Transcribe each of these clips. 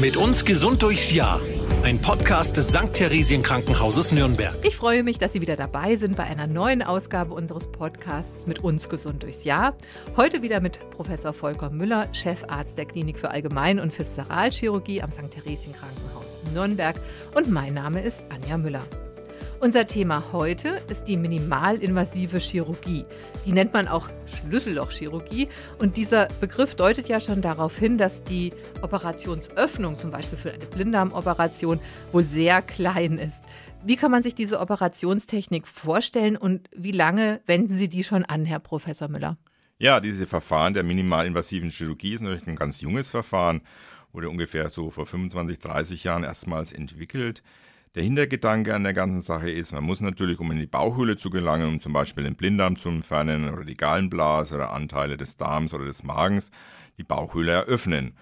Mit uns gesund durchs Jahr. Ein Podcast des St. Theresien Krankenhauses Nürnberg. Ich freue mich, dass Sie wieder dabei sind bei einer neuen Ausgabe unseres Podcasts mit uns gesund durchs Jahr. Heute wieder mit Professor Volker Müller, Chefarzt der Klinik für Allgemein- und Viszeralchirurgie am St. Theresien Krankenhaus Nürnberg. Und mein Name ist Anja Müller. Unser Thema heute ist die minimalinvasive Chirurgie. Die nennt man auch Schlüssellochchirurgie. Und dieser Begriff deutet ja schon darauf hin, dass die Operationsöffnung, zum Beispiel für eine Blinddarmoperation, wohl sehr klein ist. Wie kann man sich diese Operationstechnik vorstellen und wie lange wenden Sie die schon an, Herr Professor Müller? Ja, diese Verfahren der minimalinvasiven Chirurgie ist natürlich ein ganz junges Verfahren, wurde ungefähr so vor 25, 30 Jahren erstmals entwickelt. Der Hintergedanke an der ganzen Sache ist, man muss natürlich, um in die Bauchhöhle zu gelangen, um zum Beispiel den Blinddarm zu entfernen oder die Gallenblase oder Anteile des Darms oder des Magens, die Bauchhöhle eröffnen.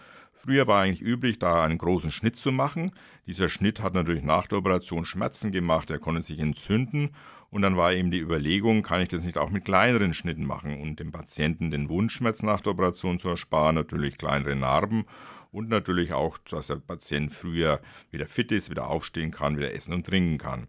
Früher war eigentlich üblich, da einen großen Schnitt zu machen. Dieser Schnitt hat natürlich nach der Operation Schmerzen gemacht, er konnte sich entzünden und dann war eben die Überlegung, kann ich das nicht auch mit kleineren Schnitten machen und dem Patienten den Wundschmerz nach der Operation zu ersparen, natürlich kleinere Narben und natürlich auch, dass der Patient früher wieder fit ist, wieder aufstehen kann, wieder essen und trinken kann.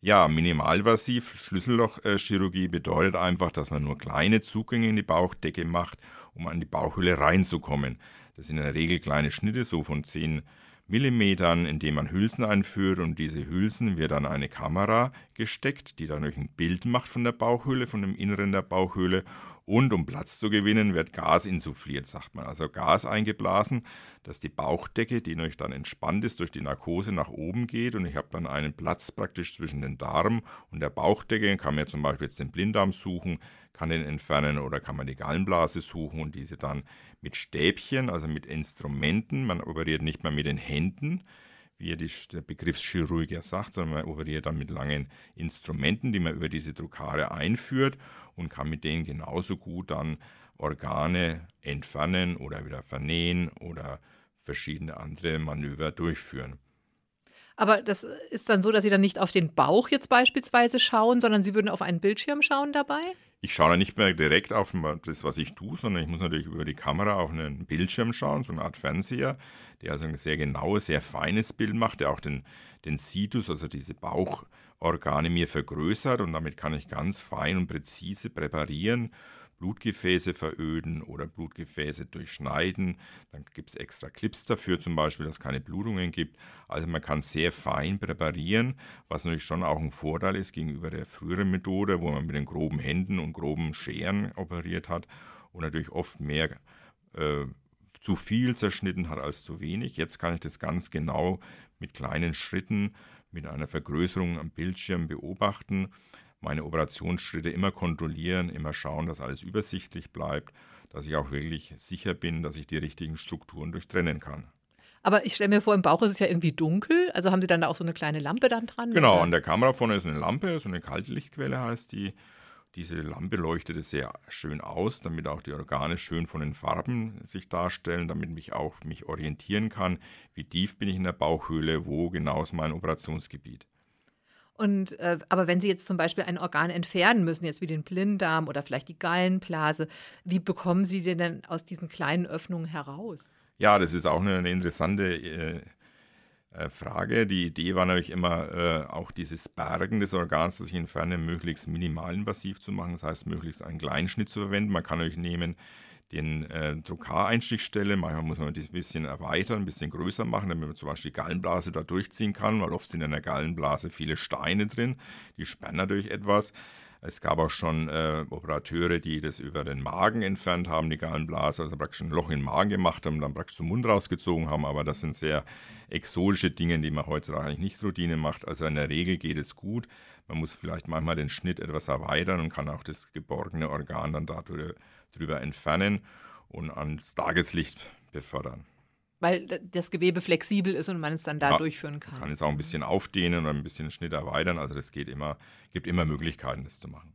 Ja, minimalvasiv Schlüssellochchirurgie bedeutet einfach, dass man nur kleine Zugänge in die Bauchdecke macht, um an die Bauchhöhle reinzukommen. Das sind in der Regel kleine Schnitte, so von 10 Millimetern, indem man Hülsen einführt. Und diese Hülsen wird dann eine Kamera gesteckt, die dann euch ein Bild macht von der Bauchhöhle, von dem Inneren der Bauchhöhle und um Platz zu gewinnen, wird Gas insuffliert, sagt man. Also Gas eingeblasen, dass die Bauchdecke, die euch dann entspannt ist, durch die Narkose nach oben geht. Und ich habe dann einen Platz praktisch zwischen den Darm und der Bauchdecke. Kann mir zum Beispiel jetzt den Blinddarm suchen, kann den entfernen oder kann man die Gallenblase suchen und diese dann mit Stäbchen, also mit Instrumenten, man operiert nicht mehr mit den Händen, wie die, der Begriffschirurg ja sagt, sondern man operiert dann mit langen Instrumenten, die man über diese Druckare einführt und kann mit denen genauso gut dann Organe entfernen oder wieder vernähen oder verschiedene andere Manöver durchführen. Aber das ist dann so, dass Sie dann nicht auf den Bauch jetzt beispielsweise schauen, sondern Sie würden auf einen Bildschirm schauen dabei? Ich schaue nicht mehr direkt auf das, was ich tue, sondern ich muss natürlich über die Kamera auf einen Bildschirm schauen, so eine Art Fernseher, der also ein sehr genaues, sehr feines Bild macht, der auch den, den Situs, also diese Bauchorgane mir vergrößert und damit kann ich ganz fein und präzise präparieren Blutgefäße veröden oder Blutgefäße durchschneiden. Dann gibt es extra Clips dafür, zum Beispiel, dass es keine Blutungen gibt. Also man kann sehr fein präparieren, was natürlich schon auch ein Vorteil ist gegenüber der früheren Methode, wo man mit den groben Händen und groben Scheren operiert hat und natürlich oft mehr äh, zu viel zerschnitten hat als zu wenig. Jetzt kann ich das ganz genau mit kleinen Schritten, mit einer Vergrößerung am Bildschirm beobachten meine Operationsschritte immer kontrollieren, immer schauen, dass alles übersichtlich bleibt, dass ich auch wirklich sicher bin, dass ich die richtigen Strukturen durchtrennen kann. Aber ich stelle mir vor, im Bauch ist es ja irgendwie dunkel. Also haben Sie dann da auch so eine kleine Lampe dann dran? Genau, oder? an der Kamera vorne ist eine Lampe, so eine Kaltlichtquelle heißt die. Diese Lampe leuchtet sehr schön aus, damit auch die Organe schön von den Farben sich darstellen, damit ich auch mich orientieren kann, wie tief bin ich in der Bauchhöhle, wo genau ist mein Operationsgebiet. Und, äh, aber wenn Sie jetzt zum Beispiel ein Organ entfernen müssen, jetzt wie den Blinddarm oder vielleicht die Gallenblase, wie bekommen Sie den denn aus diesen kleinen Öffnungen heraus? Ja, das ist auch eine, interessante äh, äh, Frage. Die Idee war natürlich immer, äh, auch dieses Bergen des Organs, das ich entferne, möglichst minimalinvasiv zu machen. Das heißt, möglichst einen Kleinschnitt zu verwenden. Man kann euch nehmen, den äh, Druckar-Einstichstelle. Manchmal muss man das ein bisschen erweitern, ein bisschen größer machen, damit man zum Beispiel die Gallenblase da durchziehen kann, weil oft sind in der Gallenblase viele Steine drin, die sperren natürlich etwas. Es gab auch schon äh, Operateure, die das über den Magen entfernt haben, die Gallenblase, also praktisch ein Loch in den Magen gemacht haben, dann praktisch zum Mund rausgezogen haben, aber das sind sehr exotische Dinge, die man heutzutage eigentlich nicht Routine macht. Also in der Regel geht es gut. Man muss vielleicht manchmal den Schnitt etwas erweitern und kann auch das geborgene Organ dann dadurch drüber entfernen und ans Tageslicht befördern. Weil das Gewebe flexibel ist und man es dann da ja, durchführen kann. Man kann es auch ein bisschen aufdehnen oder ein bisschen Schnitt erweitern. Also das geht immer, gibt immer Möglichkeiten, das zu machen.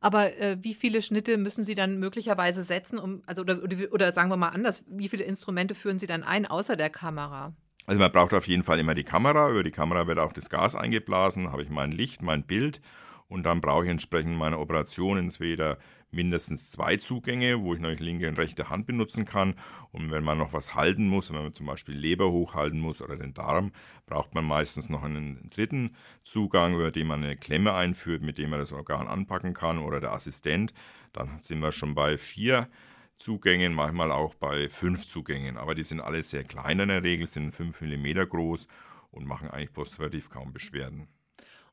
Aber äh, wie viele Schnitte müssen Sie dann möglicherweise setzen, um, also oder, oder, oder, sagen wir mal anders, wie viele Instrumente führen Sie dann ein, außer der Kamera? Also man braucht auf jeden Fall immer die Kamera. Über die Kamera wird auch das Gas eingeblasen, habe ich mein Licht, mein Bild und dann brauche ich entsprechend meine Operation entweder mindestens zwei Zugänge, wo ich noch linke und rechte Hand benutzen kann. Und wenn man noch was halten muss, wenn man zum Beispiel Leber hochhalten muss oder den Darm, braucht man meistens noch einen dritten Zugang, über den man eine Klemme einführt, mit dem man das Organ anpacken kann oder der Assistent. Dann sind wir schon bei vier Zugängen, manchmal auch bei fünf Zugängen. Aber die sind alle sehr klein in der Regel, sind 5 mm groß und machen eigentlich postoperativ kaum Beschwerden.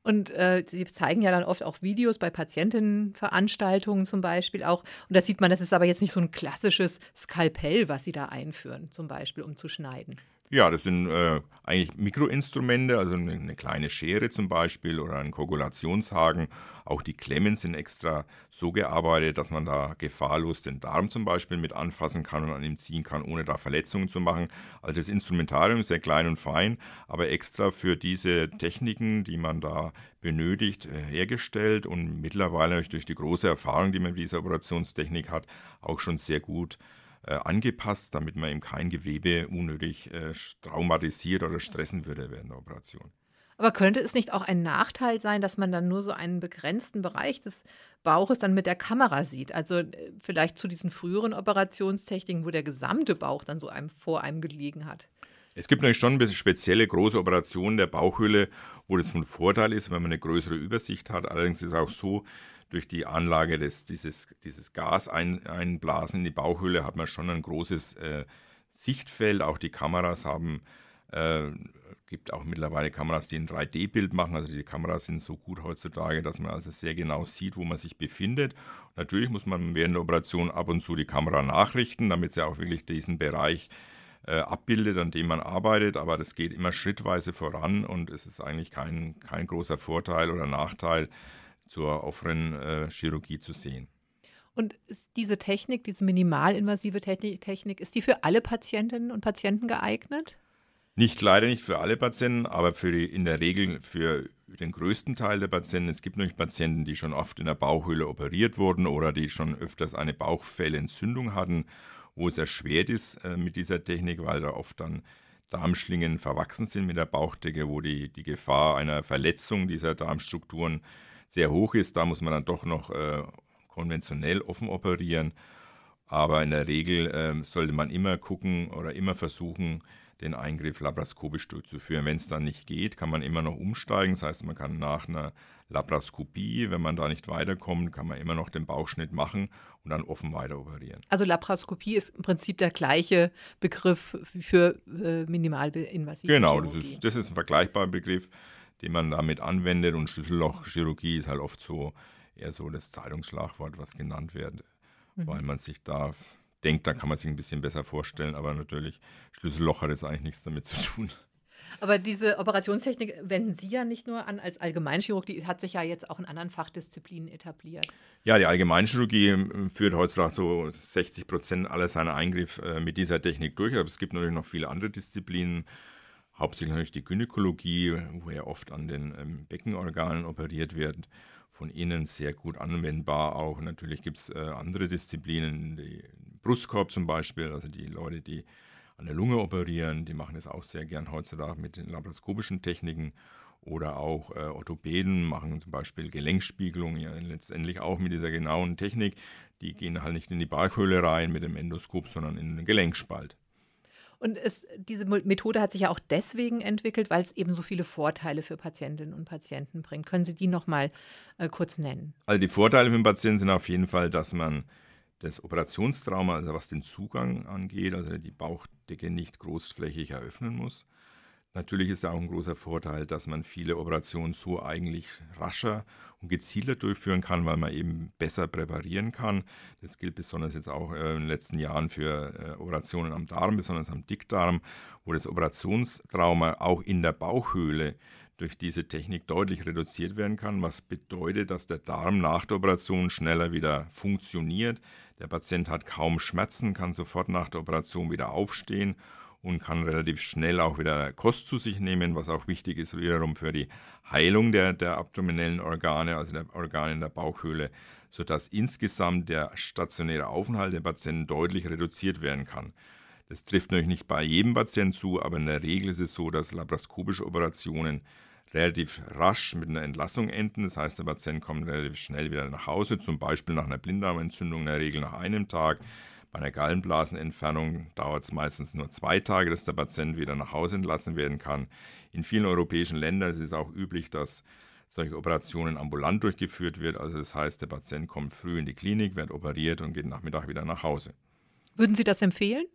Und äh, Sie zeigen ja dann oft auch Videos bei Patientinnenveranstaltungen zum Beispiel auch. Und da sieht man, das ist aber jetzt nicht so ein klassisches Skalpell, was Sie da einführen, zum Beispiel, um zu schneiden. Ja, das sind äh, eigentlich Mikroinstrumente, also eine, eine, kleine Schere zum Beispiel oder ein Koagulationshaken. Auch die Klemmen sind extra so gearbeitet, dass man da gefahrlos den Darm zum Beispiel mit anfassen kann und an ihm ziehen kann, ohne da Verletzungen zu machen. Also das Instrumentarium ist sehr klein und fein, aber extra für diese Techniken, die man da benötigt, äh, hergestellt und mittlerweile durch die große Erfahrung, die man mit dieser Operationstechnik hat, auch schon sehr gut äh, angepasst, damit man eben kein Gewebe unnötig äh, traumatisiert oder stressen würde während der Operation. Aber könnte es nicht auch ein Nachteil sein, dass man dann nur so einen begrenzten Bereich des Bauches dann mit der Kamera sieht? Also äh, vielleicht zu diesen früheren Operationstechniken, wo der gesamte Bauch dann so einem vor einem gelegen hat. Es gibt natürlich schon ein bisschen spezielle große Operationen der Bauchhöhle, wo das von Vorteil ist, wenn man eine größere Übersicht hat. Allerdings ist es auch so, durch die Anlage des, dieses, dieses Gas ein, einblasen in die Bauchhöhle hat man schon ein großes äh, Sichtfeld. Auch die Kameras haben, äh, gibt auch mittlerweile Kameras, die ein 3D-Bild machen. Also die Kameras sind so gut heutzutage, dass man also sehr genau sieht, wo man sich befindet. natürlich muss man während der Operation ab und zu die Kamera nachrichten, damit sie auch wirklich diesen Bereich abbildet, an dem man arbeitet, aber das geht immer schrittweise voran und es ist eigentlich kein, kein großer Vorteil oder Nachteil, zur offenen äh, Chirurgie zu sehen. Und diese Technik, diese minimalinvasive Technik, ist die für alle Patientinnen und Patienten geeignet? Nicht leider nicht für alle Patienten, aber für die, in der Regel für den größten Teil der Patienten. Es gibt nämlich Patienten, die schon oft in der Bauchhöhle operiert wurden oder die schon öfters eine Bauchfellentzündung hatten, wo es erschwert ist äh, mit dieser Technik, weil da oft dann Darmschlingen verwachsen sind mit der Bauchdecke, wo die, die Gefahr einer Verletzung dieser Darmstrukturen sehr hoch ist. Da muss man dann doch noch äh, konventionell offen operieren. Aber in der Regel äh, sollte man immer gucken oder immer versuchen, den Eingriff laparoskopisch durchzuführen. Wenn es dann nicht geht, kann man immer noch umsteigen. Das heißt, man kann nach einer Laparoskopie, wenn man da nicht weiterkommt, kann man immer noch den Bauchschnitt machen und dann offen weiter operieren. Also Laparoskopie ist im Prinzip der gleiche Begriff für äh, minimalinvasive Genau, das ist, das ist ein vergleichbarer Begriff den man damit anwendet. Und Schlüssellochchirurgie ist halt oft so eher so das Zeitungsschlagwort, was genannt wird, mhm. weil man sich da denkt, da kann man sich ein bisschen besser vorstellen. Aber natürlich, Schlüsselloch hat jetzt eigentlich nichts damit zu tun. Aber diese Operationstechnik wenden Sie ja nicht nur an als Allgemeinchirurg, die hat sich ja jetzt auch in anderen Fachdisziplinen etabliert. Ja, die Allgemeinchirurgie ähm, führt heutzutage so 60 Prozent aller seiner Eingriffe äh, mit dieser Technik durch. Aber es gibt natürlich noch viele andere Disziplinen hauptsächlich natürlich die Gynäkologie, wo ja oft an den ähm, Beckenorganen operiert wird, von innen sehr gut anwendbar auch. Natürlich gibt es äh, andere Disziplinen, die Brustkorb zum Beispiel, also die Leute, die an der Lunge operieren, die machen das auch sehr gern heutzutage mit den laparoskopischen Techniken. Oder auch äh, Orthopäden machen zum Beispiel Gelenkspiegelung, ja letztendlich auch mit dieser genauen Technik. Die gehen halt nicht in die Bauchhöhle rein mit dem Endoskop, sondern in den Gelenkspalt. Und es, diese Methode hat sich ja auch deswegen entwickelt, weil es eben so viele Vorteile für Patientinnen und Patienten bringt. Können Sie die noch mal äh, kurz nennen? Also die Vorteile für den Patienten sind auf jeden Fall, dass man das Operationstrauma, also was den Zugang angeht, also die Bauchdecke nicht großflächig eröffnen muss. Natürlich ist da auch ein großer Vorteil, dass man viele Operationen so eigentlich rascher und gezielter durchführen kann, weil man eben besser präparieren kann. Das gilt besonders jetzt auch äh, in den letzten Jahren für äh, Operationen am Darm, besonders am Dickdarm, wo das Operationstrauma auch in der Bauchhöhle durch diese Technik deutlich reduziert werden kann, was bedeutet, dass der Darm nach der Operation schneller wieder funktioniert. Der Patient hat kaum Schmerzen, kann sofort nach der Operation wieder aufstehen und kann relativ schnell auch wieder Kost zu sich nehmen, was auch wichtig ist wiederum für die Heilung der, der abdominellen Organe, also der Organe in der Bauchhöhle, sodass insgesamt der stationäre Aufenthalt der Patienten deutlich reduziert werden kann. Das trifft natürlich nicht bei jedem Patienten zu, aber in der Regel ist es so, dass laparoskopische Operationen relativ rasch mit einer Entlassung enden. Das heißt, der Patient kommt relativ schnell wieder nach Hause, zum Beispiel nach einer Blinddarmentzündung, in der Regel nach einem Tag. Bei einer Gallenblasenentfernung dauert es meistens nur zwei Tage, dass der Patient wieder nach Hause entlassen werden kann. In vielen europäischen Ländern ist es auch üblich, dass solche Operationen ambulant durchgeführt wird. Also das heißt, der Patient kommt früh in die Klinik, wird operiert und geht Nachmittag wieder nach Hause. Würden Sie das empfehlen?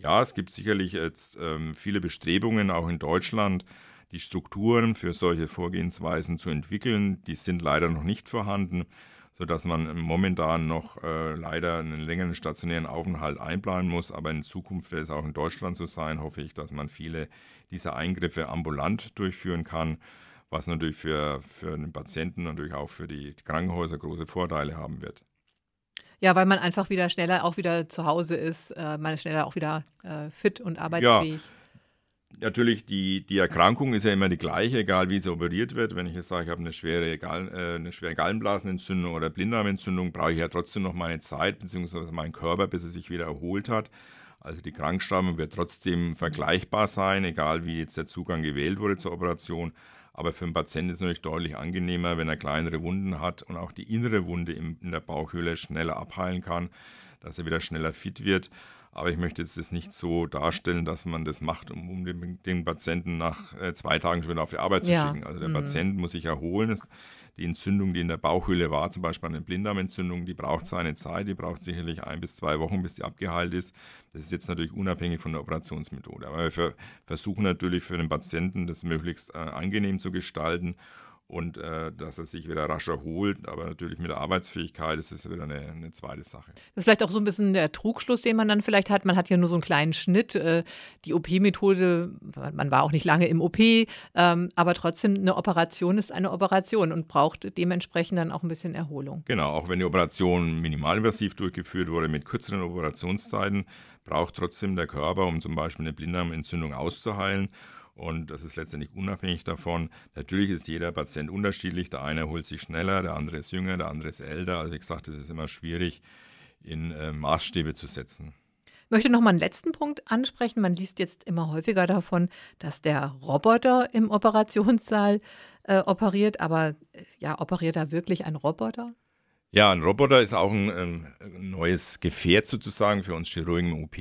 Ja, es gibt sicherlich jetzt ähm, viele Bestrebungen, auch in Deutschland, die Strukturen für solche Vorgehensweisen zu entwickeln. Die sind leider noch nicht vorhanden, sodass man momentan noch äh, leider einen längeren stationären Aufenthalt einplanen muss. Aber in Zukunft wird es auch in Deutschland so sein, hoffe ich, dass man viele dieser Eingriffe ambulant durchführen kann, was natürlich für, für den Patienten natürlich auch für die Krankenhäuser große Vorteile haben wird. Ja, weil man einfach wieder schneller auch wieder zu Hause ist, äh, man ist schneller auch wieder äh, fit und arbeitsfähig. Ja. Natürlich, die, die Erkrankung ist ja immer die gleiche, egal wie sie operiert wird. Wenn ich jetzt sage, ich habe eine schwere, Gall, äh, eine schwere Gallenblasenentzündung oder Blinddarmentzündung, brauche ich ja trotzdem noch meine Zeit bzw. meinen Körper, bis er sich wieder erholt hat. Also die Krankschreibung wird trotzdem vergleichbar sein, egal wie jetzt der Zugang gewählt wurde zur Operation. Aber für den Patienten ist es natürlich deutlich angenehmer, wenn er kleinere Wunden hat und auch die innere Wunde in der Bauchhöhle schneller abheilen kann, dass er wieder schneller fit wird. Aber ich möchte jetzt das nicht so darstellen, dass man das macht, um, um den, den, Patienten nach äh, zwei Tagen schon wieder auf die Arbeit zu ja. schicken. Also der mhm. Patient muss sich erholen. Es, die Entzündung, die in der Bauchhöhle war, zum Beispiel eine Blinddarmentzündung, die braucht seine Zeit, die braucht sicherlich ein bis zwei Wochen, bis die abgeheilt ist. Das ist jetzt natürlich unabhängig von der Operationsmethode. Aber wir versuchen natürlich für den Patienten das möglichst äh, angenehm zu gestalten und äh, dass er sich wieder rasch erholt. Aber natürlich mit der Arbeitsfähigkeit ist es wieder eine, eine, zweite Sache. Das ist vielleicht auch so ein bisschen der Trugschluss, den man dann vielleicht hat. Man hat ja nur so einen kleinen Schnitt. Äh, die OP-Methode, man war auch nicht lange im OP, ähm, aber trotzdem eine Operation ist eine Operation und braucht dementsprechend dann auch ein bisschen Erholung. Genau, auch wenn die Operation minimalinvasiv durchgeführt wurde mit kürzeren Operationszeiten, braucht trotzdem der Körper, um zum Beispiel eine Blinddarmentzündung auszuheilen und das ist letztendlich unabhängig davon. Natürlich ist jeder Patient unterschiedlich. Der eine holt sich schneller, der andere ist jünger, der andere ist älter. Also wie gesagt, es ist immer schwierig, in äh, Maßstäbe zu setzen. Ich möchte noch mal einen letzten Punkt ansprechen. Man liest jetzt immer häufiger davon, dass der Roboter im Operationssaal äh, operiert. Aber äh, ja, operiert da wirklich ein Roboter? Ja, ein Roboter ist auch ein, ein neues Gefährt sozusagen für uns Chirurgen im OP.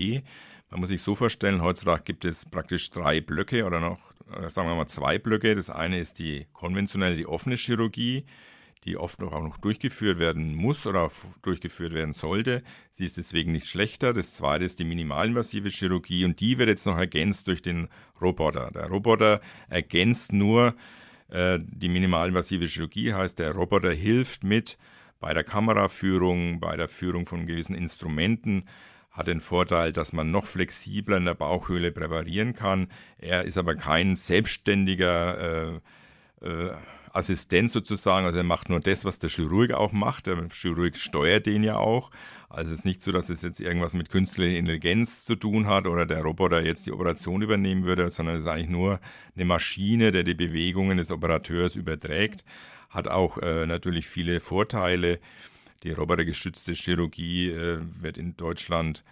Man muss sich so vorstellen, heutzutage gibt es praktisch drei Blöcke oder noch, äh, sagen wir mal zwei Blöcke. Das eine ist die konventionelle, die offene Chirurgie, die oft auch noch durchgeführt werden muss oder durchgeführt werden sollte. Sie ist deswegen nicht schlechter. Das zweite ist die minimalinvasive Chirurgie und die wird jetzt noch ergänzt durch den Roboter. Der Roboter ergänzt nur äh, die minimalinvasive Chirurgie, heißt der Roboter hilft mit bei der Kameraführung, bei der Führung von gewissen Instrumenten hat den Vorteil, dass man noch flexibler in der Bauchhöhle präparieren kann. Er ist aber kein selbstständiger äh, äh, Assistent sozusagen, also er macht nur das, was der Chirurg auch macht. Der Chirurg steuert den ja auch. Also es ist nicht so, dass es jetzt irgendwas mit künstlicher Intelligenz zu tun hat oder der Roboter jetzt die Operation übernehmen würde, sondern es ist eigentlich nur eine Maschine, der die Bewegungen des Operateurs überträgt. Hat auch äh, natürlich viele Vorteile. Die robotergestützte Chirurgie äh, wird in Deutschland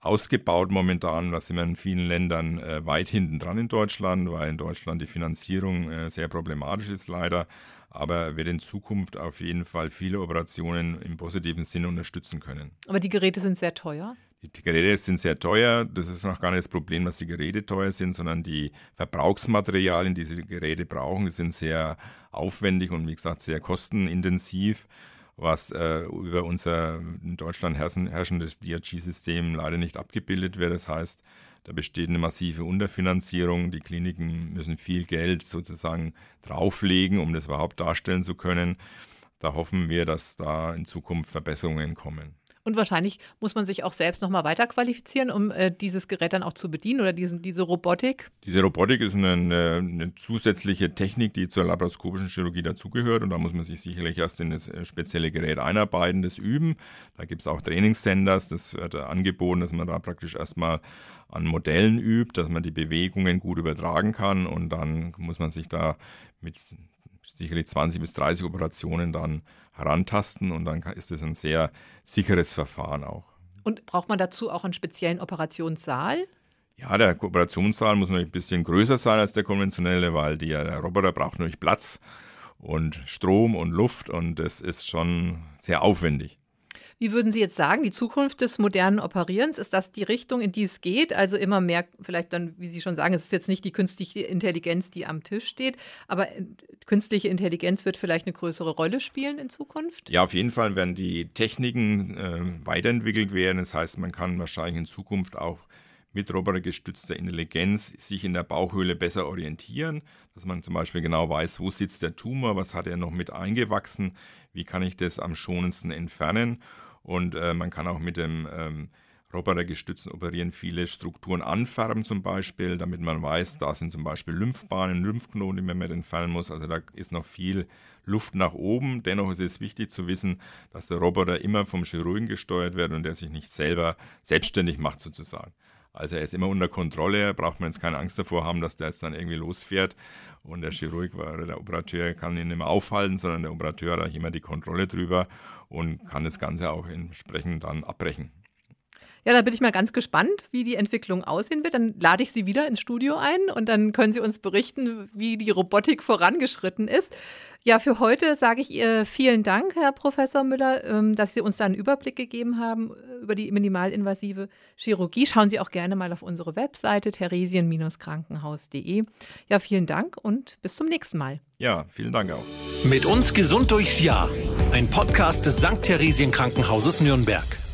ausgebaut momentan. Da sind wir in vielen Ländern äh, weit hinten dran in Deutschland, weil in Deutschland die Finanzierung äh, sehr problematisch ist leider. Aber wird in Zukunft auf jeden Fall viele Operationen im positiven Sinne unterstützen können. Aber die Geräte sind sehr teuer. Die, Geräte sind sehr teuer. Das ist noch gar nicht das Problem, dass die Geräte teuer sind, sondern die Verbrauchsmaterialien, die diese Geräte brauchen, sind sehr aufwendig und wie gesagt sehr kostenintensiv was äh, über unser in Deutschland herrschendes DRG-System leider nicht abgebildet wird. Das heißt, da besteht eine massive Unterfinanzierung. Die Kliniken müssen viel Geld sozusagen drauflegen, um das überhaupt darstellen zu können. Da hoffen wir, dass da in Zukunft Verbesserungen kommen. Und wahrscheinlich muss man sich auch selbst nochmal weiter qualifizieren, um äh, dieses Gerät dann auch zu bedienen oder diesen, diese Robotik? Diese Robotik ist eine, eine, eine, zusätzliche Technik, die zur laparoskopischen Chirurgie dazugehört. Und da muss man sich sicherlich erst in das äh, spezielle Gerät einarbeiten, das üben. Da gibt es auch Trainingscenters, das wird angeboten, dass man da praktisch erstmal an Modellen übt, dass man die Bewegungen gut übertragen kann. Und dann muss man sich da mit sicherlich 20 bis 30 Operationen dann herantasten und dann ist es ein sehr sicheres Verfahren auch. Und braucht man dazu auch einen speziellen Operationssaal? Ja, der Kooperationssaal muss natürlich ein bisschen größer sein als der konventionelle, weil die, der Roboter braucht natürlich Platz und Strom und Luft und das ist schon sehr aufwendig. Wie würden Sie jetzt sagen, die Zukunft des modernen Operierens, ist das die Richtung, in die es geht? Also immer mehr, vielleicht dann, wie Sie schon sagen, es ist jetzt nicht die künstliche Intelligenz, die am Tisch steht, aber äh, künstliche Intelligenz wird vielleicht eine größere Rolle spielen in Zukunft? Ja, auf jeden Fall werden die Techniken äh, weiterentwickelt werden. Das heißt, man kann wahrscheinlich in Zukunft auch mit robotergestützter Intelligenz sich in der Bauchhöhle besser orientieren, dass man zum Beispiel genau weiß, wo sitzt der Tumor, was hat er noch mit eingewachsen, wie kann ich das am schonendsten entfernen und äh, man kann auch mit dem ähm, robotergestützten Operieren viele Strukturen anfärben zum Beispiel, damit man weiß, da sind zum Beispiel Lymphbahnen, Lymphknoten, die man mit entfernen muss. Also da ist noch viel Luft nach oben. Dennoch ist es wichtig zu wissen, dass der Roboter immer vom Chirurgen gesteuert wird und der sich nicht selber selbstständig macht sozusagen. Also er ist immer unter Kontrolle, braucht man jetzt keine Angst davor haben, dass der jetzt dann irgendwie losfährt und der Chirurg oder der Operateur kann ihn nicht mehr aufhalten, sondern der Operateur hat immer die Kontrolle drüber und kann das Ganze auch entsprechend dann abbrechen. Ja, da bin ich mal ganz gespannt, wie die Entwicklung aussehen wird. Dann lade ich Sie wieder ins Studio ein und dann können Sie uns berichten, wie die Robotik vorangeschritten ist. Ja, für heute sage ich ihr vielen Dank, Herr Professor Müller, ähm, dass Sie uns da einen Überblick gegeben haben äh, über die minimalinvasive Chirurgie. Schauen Sie auch gerne mal auf unsere Webseite theresien-krankenhaus.de. Ja, vielen Dank und bis zum nächsten Mal. Ja, vielen Dank auch. Mit uns gesund durchs Jahr. Ein Podcast des St. Theresien Krankenhauses Nürnberg.